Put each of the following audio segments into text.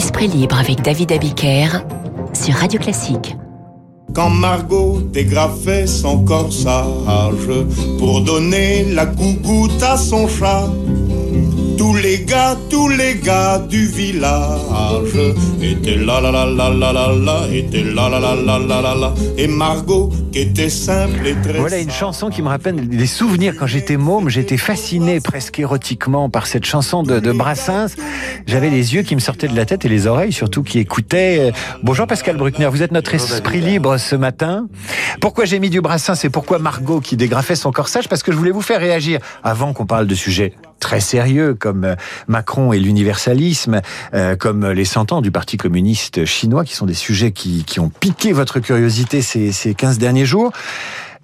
Esprit libre avec David Abiker sur Radio Classique. Quand Margot dégrafait son corsage pour donner la gougoute à son chat, les gars, tous les gars du village étaient là là là là là là là, étaient là là là là là là là, et Margot qui était simple et très. Voilà une chanson qui me rappelle des souvenirs quand j'étais môme. J'étais fasciné presque érotiquement par cette chanson de, de Brassens. J'avais les yeux qui me sortaient de la tête et les oreilles surtout qui écoutaient. Bonjour Pascal Bruckner, vous êtes notre esprit libre ce matin. Pourquoi j'ai mis du Brassens et pourquoi Margot qui dégrafait son corsage? Parce que je voulais vous faire réagir avant qu'on parle de sujets très sérieux comme euh, Macron et l'universalisme, euh, comme les 100 ans du Parti communiste chinois, qui sont des sujets qui, ont piqué votre curiosité ces, ces 15 derniers jours.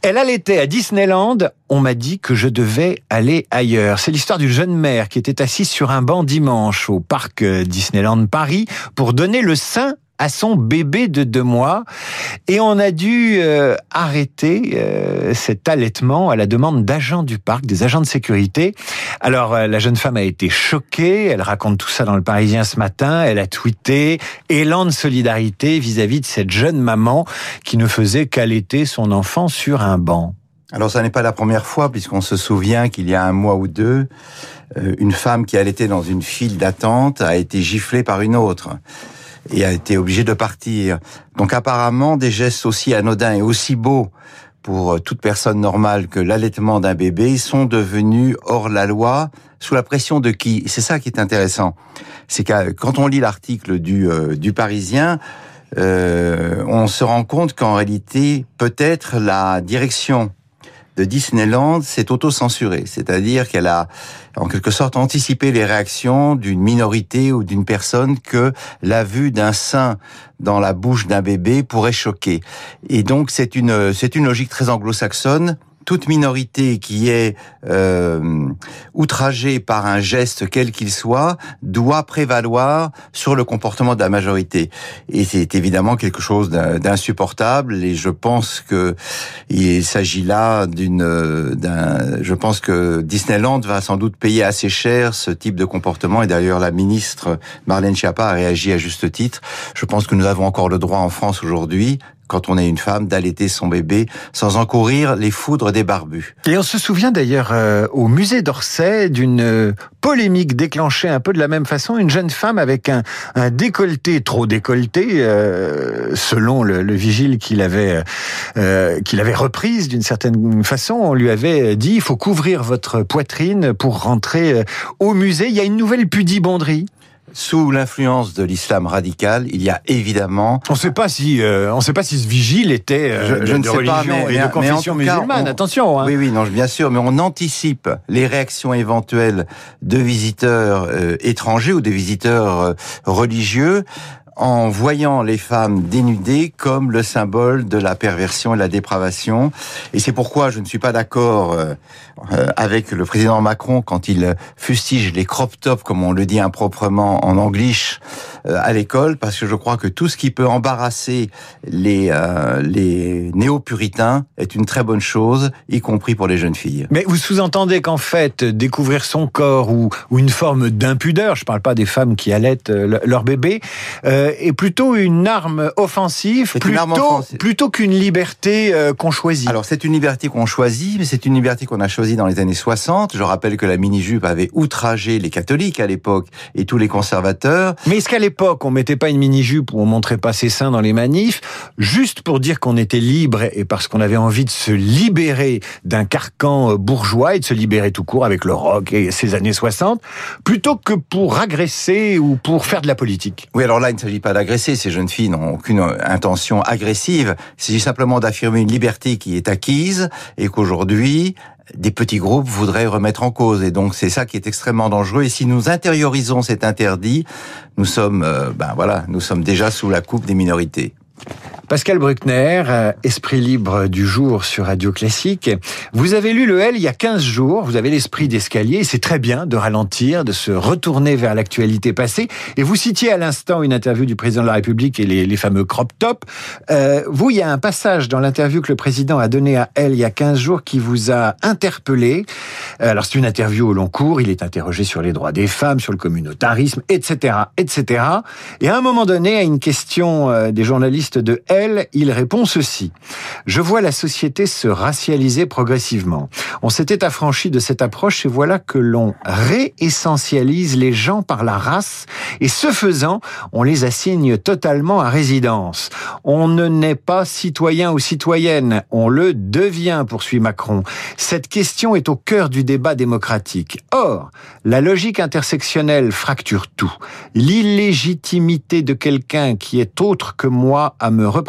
Elle allaitait à Disneyland. On m'a dit que je devais aller ailleurs. C'est l'histoire d'une jeune mère qui était assise sur un banc dimanche au parc euh, Disneyland Paris pour donner le sein à son bébé de deux mois et on a dû euh, arrêter euh, cet allaitement à la demande d'agents du parc, des agents de sécurité. Alors euh, la jeune femme a été choquée, elle raconte tout ça dans le Parisien ce matin, elle a tweeté élan de solidarité vis-à-vis de cette jeune maman qui ne faisait qu'allaiter son enfant sur un banc. Alors ça n'est pas la première fois puisqu'on se souvient qu'il y a un mois ou deux, une femme qui allaitait dans une file d'attente a été giflée par une autre et a été obligé de partir. Donc apparemment, des gestes aussi anodins et aussi beaux pour toute personne normale que l'allaitement d'un bébé sont devenus hors la loi sous la pression de qui? C'est ça qui est intéressant. C'est que quand on lit l'article du, euh, du Parisien, euh, on se rend compte qu'en réalité, peut-être la direction de Disneyland s'est auto-censurée, c'est-à-dire qu'elle a en quelque sorte anticipé les réactions d'une minorité ou d'une personne que la vue d'un sein dans la bouche d'un bébé pourrait choquer. Et donc c'est une c'est une logique très anglo-saxonne toute minorité qui est euh, outragée par un geste quel qu'il soit doit prévaloir sur le comportement de la majorité. Et c'est évidemment quelque chose d'insupportable. Et je pense que il s'agit là d'une, d'un, je pense que Disneyland va sans doute payer assez cher ce type de comportement. Et d'ailleurs, la ministre Marlène Schiappa a réagi à juste titre. Je pense que nous avons encore le droit en France aujourd'hui quand on est une femme, d'allaiter son bébé sans encourir les foudres des barbus. Et on se souvient d'ailleurs euh, au musée d'Orsay d'une euh, polémique déclenchée un peu de la même façon, une jeune femme avec un, un décolleté trop décolleté, euh, selon le, le vigile qu'il avait euh, qu'il avait reprise d'une certaine façon, on lui avait dit il faut couvrir votre poitrine pour rentrer au musée. Il y a une nouvelle pudibonderie sous l'influence de l'islam radical, il y a évidemment. On ne sait pas si, euh, on sait pas si ce vigile était euh, je, de, ne sais religion pas, mais, et de confession musulmane. Attention. Hein. Oui, oui, non, bien sûr, mais on anticipe les réactions éventuelles de visiteurs euh, étrangers ou de visiteurs euh, religieux en voyant les femmes dénudées comme le symbole de la perversion et la dépravation. Et c'est pourquoi je ne suis pas d'accord euh, euh, avec le président Macron quand il fustige les crop tops, comme on le dit improprement en anglish, à l'école, parce que je crois que tout ce qui peut embarrasser les, les néo-puritains est une très bonne chose, y compris pour les jeunes filles. Mais vous sous-entendez qu'en fait, découvrir son corps ou, ou une forme d'impudeur, je ne parle pas des femmes qui allaitent leur bébé, euh, est plutôt une arme offensive, plutôt, plutôt qu'une liberté euh, qu'on choisit. Alors c'est une liberté qu'on choisit, mais c'est une liberté qu'on a choisie dans les années 60. Je rappelle que la mini-jupe avait outragé les catholiques à l'époque et tous les conservateurs. Mais est-ce qu'à l'époque on mettait pas une mini-jupe où on montrait pas ses seins dans les manifs, juste pour dire qu'on était libre et parce qu'on avait envie de se libérer d'un carcan euh, bourgeois et de se libérer tout court avec le rock et ses années 60, plutôt que pour agresser ou pour faire de la politique. Oui, alors là il ne s'agit pas d'agresser, ces jeunes filles n'ont aucune intention agressive, il s'agit simplement d'affirmer une liberté qui est acquise et qu'aujourd'hui, des petits groupes voudraient remettre en cause. Et donc c'est ça qui est extrêmement dangereux. Et si nous intériorisons cet interdit, nous sommes, euh, ben voilà, nous sommes déjà sous la coupe des minorités. Pascal Bruckner, euh, Esprit libre du jour sur Radio Classique. Vous avez lu le L il y a 15 jours, vous avez l'esprit d'escalier, c'est très bien de ralentir, de se retourner vers l'actualité passée. Et vous citiez à l'instant une interview du président de la République et les, fameux crop top. Euh, vous, il y a un passage dans l'interview que le président a donné à L il y a 15 jours qui vous a interpellé. Euh, alors c'est une interview au long cours, il est interrogé sur les droits des femmes, sur le communautarisme, etc., etc. Et à un moment donné, à une question des journalistes de Il répond ceci. Je vois la société se racialiser progressivement. On s'était affranchi de cette approche et voilà que l'on réessentialise les gens par la race et ce faisant, on les assigne totalement à résidence. On ne naît pas citoyen ou citoyenne, on le devient, poursuit Macron. Cette question est au cœur du débat démocratique. Or, la logique intersectionnelle fracture tout. L'illégitimité de quelqu'un qui est autre que moi à me représenter,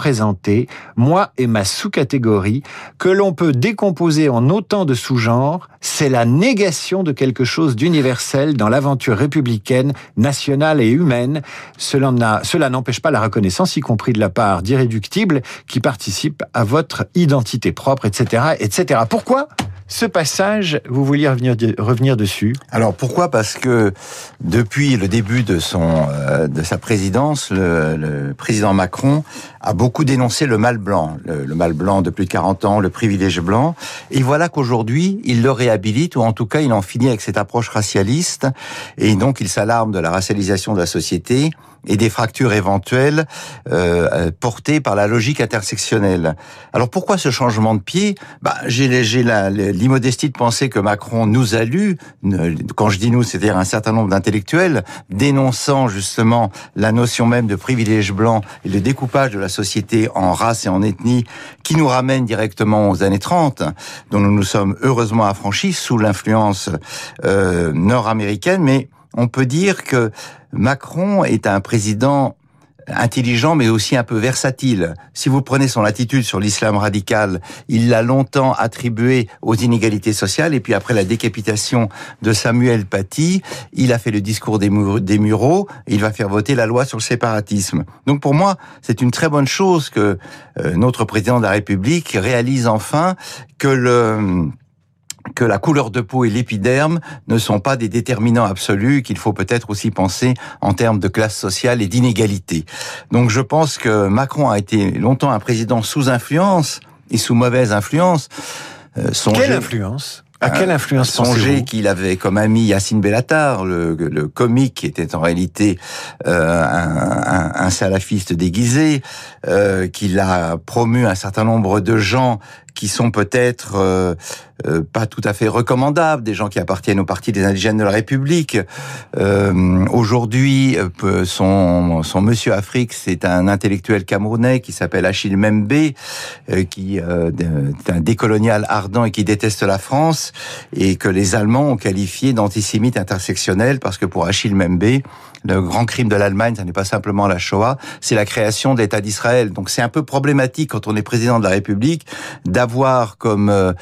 moi et ma sous-catégorie, que l'on peut décomposer en autant de sous-genres, c'est la négation de quelque chose d'universel dans l'aventure républicaine, nationale et humaine. Cela n'empêche pas la reconnaissance, y compris de la part d'irréductibles qui participent à votre identité propre, etc., etc. Pourquoi? Ce passage, vous vouliez revenir, revenir dessus Alors pourquoi? Parce que depuis le début de son euh, de sa présidence, le, le, président Macron a beaucoup dénoncé le mal blanc, le, le, mal blanc de plus de 40 ans, le privilège blanc. Et voilà qu'aujourd'hui, il le réhabilite, ou en tout cas, il en finit avec cette approche racialiste, et donc il s'alarme de la racialisation de la société et des fractures éventuelles euh, euh portées par la logique intersectionnelle. Alors pourquoi ce changement de pied? Bah, J'ai l'immodestie de penser que Macron nous a lu, quand je dis nous, c'est-à-dire un certain nombre d'intellectuels, dénonçant justement la notion même de privilège blanc et le découpage de la société en race et en ethnie, qui nous ramène directement aux années 30, dont nous nous sommes heureusement affranchis sous l'influence euh, nord-américaine, mais on peut dire que Macron est un président intelligent mais aussi un peu versatile. Si vous prenez son attitude sur l'islam radical, il l'a longtemps attribué aux inégalités sociales et puis après la décapitation de Samuel Paty, il a fait le discours des, Mureaux, il va faire voter la loi sur le séparatisme. Donc pour moi, c'est une très bonne chose que euh, notre président de la République réalise enfin que le que la couleur de peau et l'épiderme ne sont pas des déterminants absolus, qu'il faut peut-être aussi penser en termes de classe sociale et d'inégalité. Donc je pense que Macron a été longtemps un président sous influence et sous mauvaise influence. Euh, Quelle influence? À quelle influence Songez qu'il avait comme ami Yacine Bellatar, le, le comique qui était en réalité euh, un, un, un, salafiste déguisé, euh, qu'il a promu un certain nombre de gens qui sont peut-être euh, euh, pas tout à fait recommandables, des gens qui appartiennent au Parti des indigènes de la République. Euh, Aujourd'hui, euh, son, son monsieur Afrique, c'est un intellectuel camerounais qui s'appelle Achille Membe, euh, qui est un décolonial ardent et qui déteste la France, et que les Allemands ont qualifié d'antisémite intersectionnel parce que pour Achille Membe, le grand crime de l'Allemagne, ce n'est pas simplement la Shoah, c'est la création de l'État d'Israël. Donc c'est un peu problématique quand on est président de la République d'avoir comme euh,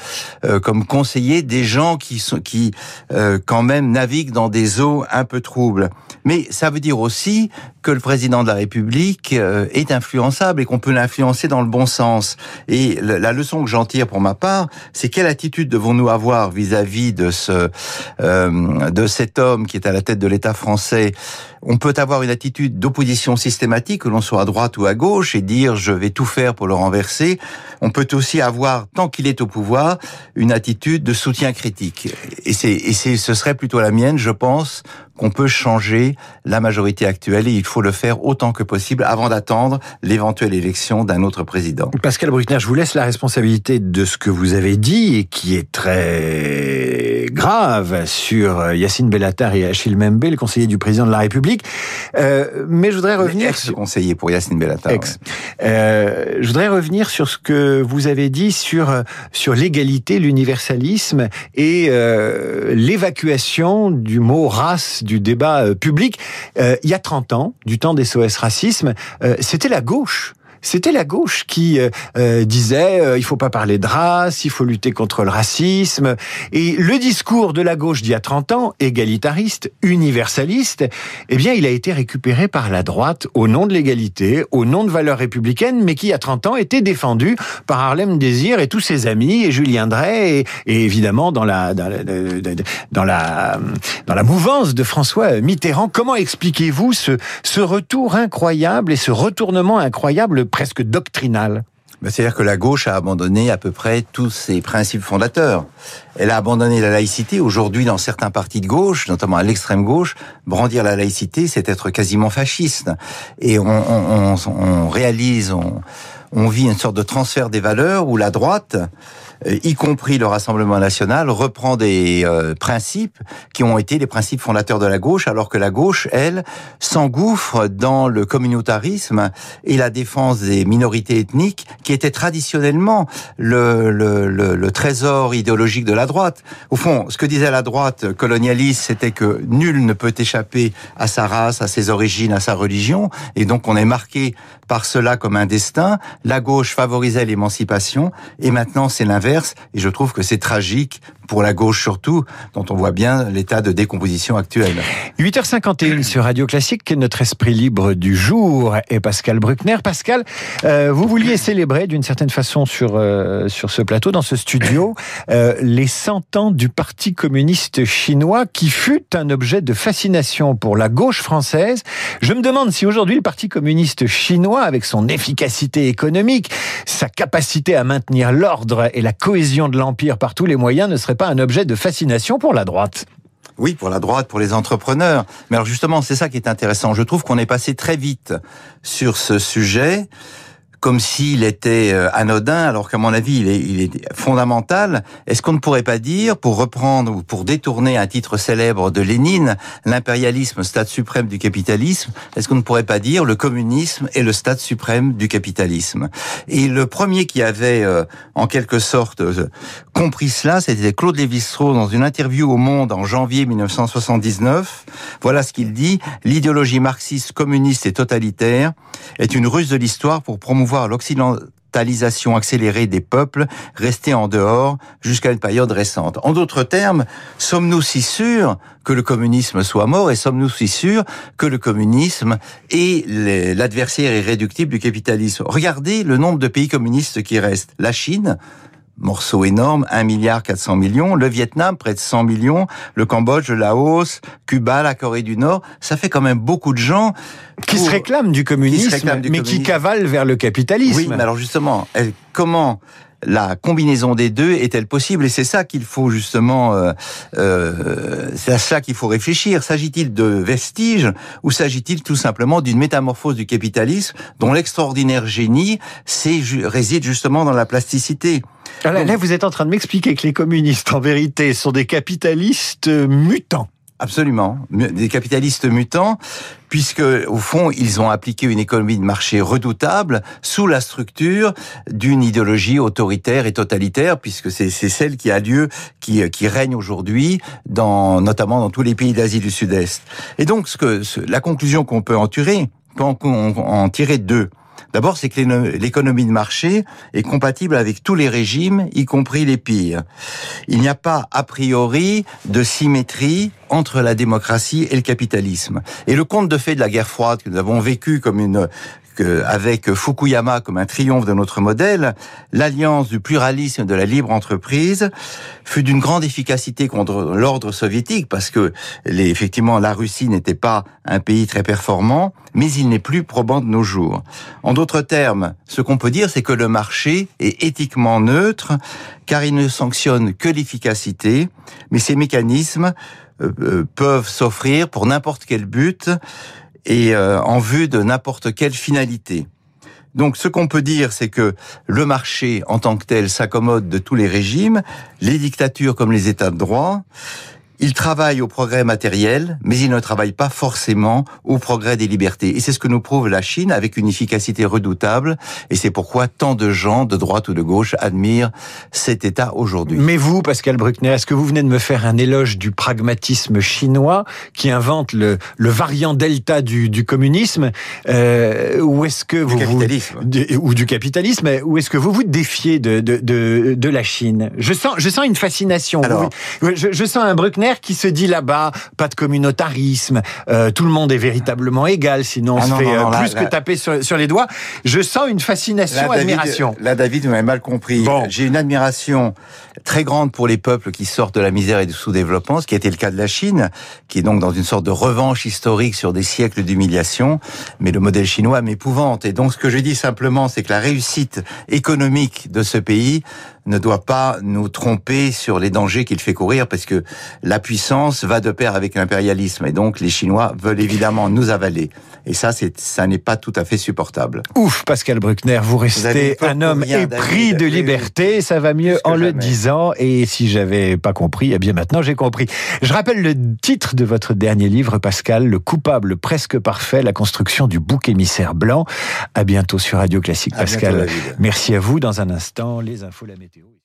euh, comme conseiller des gens qui sont qui euh, quand même naviguent dans des eaux un peu troubles. Mais ça veut dire aussi que le président de la République est influençable et qu'on peut l'influencer dans le bon sens. Et la leçon que j'en tire pour ma part, c'est quelle attitude devons-nous avoir vis-à-vis -vis de ce de cet homme qui est à la tête de l'État français on peut avoir une attitude d'opposition systématique, que l'on soit à droite ou à gauche, et dire je vais tout faire pour le renverser. On peut aussi avoir, tant qu'il est au pouvoir, une attitude de soutien critique. Et et ce serait plutôt la mienne, je pense, qu'on peut changer la majorité actuelle et il faut le faire autant que possible avant d'attendre l'éventuelle élection d'un autre président. Pascal Bruckner, je vous laisse la responsabilité de ce que vous avez dit et qui est très grave sur Yacine Bellatar et Achille Membe, le conseiller du président de la République. Euh, mais je voudrais revenir... Ex-conseiller pour Yacine Bellatar. Ex. Euh, je voudrais revenir sur ce que vous avez dit sur, sur l'égalité, l'universalisme et euh, l'évacuation du mot race du débat euh, public. Euh, il y a 30 ans, du temps des SOS Racisme, euh, c'était la gauche c'était la gauche qui euh, euh, disait euh, il faut pas parler de race, il faut lutter contre le racisme. Et le discours de la gauche d'il y a 30 ans, égalitariste, universaliste, eh bien, il a été récupéré par la droite au nom de l'égalité, au nom de valeurs républicaines, mais qui, il y a 30 ans, était défendu par Harlem Désir et tous ses amis, et Julien Drey, et, et évidemment dans la, dans la, dans la, dans la mouvance de François Mitterrand. Comment expliquez-vous ce, ce retour incroyable et ce retournement incroyable presque doctrinal ben, C'est-à-dire que la gauche a abandonné à peu près tous ses principes fondateurs. Elle a abandonné la laïcité. Aujourd'hui, dans certains partis de gauche, notamment à l'extrême gauche, brandir la laïcité, c'est être quasiment fasciste. Et on, réalise, on, on vit une sorte de transfert des valeurs où la droite y compris le Rassemblement national, reprend des euh, principes qui ont été les principes fondateurs de la gauche, alors que la gauche, elle, s'engouffre dans le communautarisme et la défense des minorités ethniques, qui était traditionnellement le, le, le, le trésor idéologique de la droite. Au fond, ce que disait la droite colonialiste, c'était que nul ne peut échapper à sa race, à ses origines, à sa religion, et donc on est marqué par cela comme un destin. La gauche favorisait l'émancipation, et maintenant c'est l'inverse et je trouve que c'est tragique pour la gauche surtout, dont on voit bien l'état de décomposition actuel. 8h51 sur Radio Classique, notre esprit libre du jour est Pascal Bruckner. Pascal, euh, vous vouliez célébrer d'une certaine façon sur, euh, sur ce plateau, dans ce studio, euh, les 100 ans du Parti communiste chinois qui fut un objet de fascination pour la gauche française. Je me demande si aujourd'hui le Parti communiste chinois, avec son efficacité économique, sa capacité à maintenir l'ordre et la cohésion de l'Empire par tous les moyens ne serait pas un objet de fascination pour la droite oui, pour la droite, pour les entrepreneurs. Mais alors justement, c'est ça qui est intéressant. Je trouve qu'on est passé très vite sur ce sujet comme s'il était euh, anodin, alors qu'à mon avis, il est, il est fondamental. Est-ce qu'on ne pourrait pas dire, pour reprendre ou pour détourner un titre célèbre de Lénine, l'impérialisme, stade suprême du capitalisme, est-ce qu'on ne pourrait pas dire le communisme est le stade suprême du capitalisme? Et le premier qui avait, euh, en quelque sorte, euh, compris cela, c'était Claude Lévi-Strauss dans une interview au Monde en janvier 1979. Voilà ce qu'il dit l'idéologie marxiste, communiste et totalitaire est une ruse de l'histoire pour promouvoir l'occidentalisation accélérée des peuples restés en dehors jusqu'à une période récente. En d'autres termes, sommes-nous si sûrs que le communisme soit mort et sommes-nous si sûrs que le communisme est l'adversaire irréductible du capitalisme? Regardez le nombre de pays communistes qui restent. La Chine, morceau énorme, 1 milliard 400 millions, le Vietnam près de 100 millions, le Cambodge, le Laos, Cuba, la Corée du Nord, ça fait quand même beaucoup de gens qui se réclament du communisme, mais qui cavalent vers le capitalisme. Oui, mais alors justement, comment la combinaison des deux est-elle possible Et c'est ça qu'il faut justement, euh, euh, c'est à ça qu'il faut réfléchir. S'agit-il de vestiges ou s'agit-il tout simplement d'une métamorphose du capitalisme dont l'extraordinaire génie réside justement dans la plasticité? Alors là, vous êtes en train de m'expliquer que les communistes, en vérité, sont des capitalistes mutants. Absolument, des capitalistes mutants, puisque au fond ils ont appliqué une économie de marché redoutable sous la structure d'une idéologie autoritaire et totalitaire, puisque c'est celle qui a lieu, qui, règne aujourd'hui, dans, notamment dans tous les pays d'Asie du Sud-Est. Et donc la conclusion qu'on peut en tirer, peut en, en tirer deux. D'abord, c'est que l'économie de marché est compatible avec tous les régimes, y compris les pires. Il n'y a pas, a priori, de symétrie entre la démocratie et le capitalisme. Et le conte de fait de la guerre froide que nous avons vécu comme une avec Fukuyama comme un triomphe de notre modèle, l'alliance du pluralisme de la libre entreprise fut d'une grande efficacité contre l'ordre soviétique parce que effectivement la Russie n'était pas un pays très performant, mais il n'est plus probant de nos jours. En d'autres termes, ce qu'on peut dire, c'est que le marché est éthiquement neutre car il ne sanctionne que l'efficacité, mais ces mécanismes euh, euh, peuvent s'offrir pour n'importe quel but et euh, en vue de n'importe quelle finalité. Donc ce qu'on peut dire, c'est que le marché en tant que tel s'accommode de tous les régimes, les dictatures comme les États de droit, il travaille au progrès matériel, mais il ne travaille pas forcément au progrès des libertés. Et c'est ce que nous prouve la Chine avec une efficacité redoutable. Et c'est pourquoi tant de gens, de droite ou de gauche, admirent cet État aujourd'hui. Mais vous, Pascal Bruckner, est-ce que vous venez de me faire un éloge du pragmatisme chinois qui invente le, le variant delta du, du communisme euh, Ou est-ce que vous... Du capitalisme. Vous, ou du capitalisme Ou est-ce que vous vous défiez de, de, de, de la Chine? Je sens, je sens une fascination. Alors, je, je sens un Bruckner qui se dit là-bas, pas de communautarisme, euh, tout le monde est véritablement égal, sinon on Ah se non, fait non, euh, non, là, plus là. que taper sur, sur les doigts. Je sens une fascination, Là, admiration. David, là, David, vous m'avez mal compris. Bon. J'ai une admiration très grande pour les peuples qui sortent de la misère et du sous-développement, ce qui a été le cas de la Chine, qui est donc dans une sorte de revanche historique sur des siècles d'humiliation. Mais le modèle chinois m'épouvante. Et donc, ce que je dis simplement, c'est que la réussite économique de ce pays ne doit pas nous tromper sur les dangers qu'il fait courir, parce que la puissance va de pair avec l'impérialisme. Et donc, les Chinois veulent évidemment nous avaler. Et ça, c'est, ça n'est pas tout à fait supportable. Ouf, Pascal Bruckner, vous restez un homme épris de liberté. Ça va mieux en le jamais. disant. Et si j'avais pas compris, eh bien maintenant j'ai compris. Je rappelle le titre de votre dernier livre, Pascal, Le coupable presque parfait, la construction du bouc émissaire blanc. À bientôt sur Radio Classique, À bientôt, Pascal. Merci à vous. Dans un instant, les infos, la météo.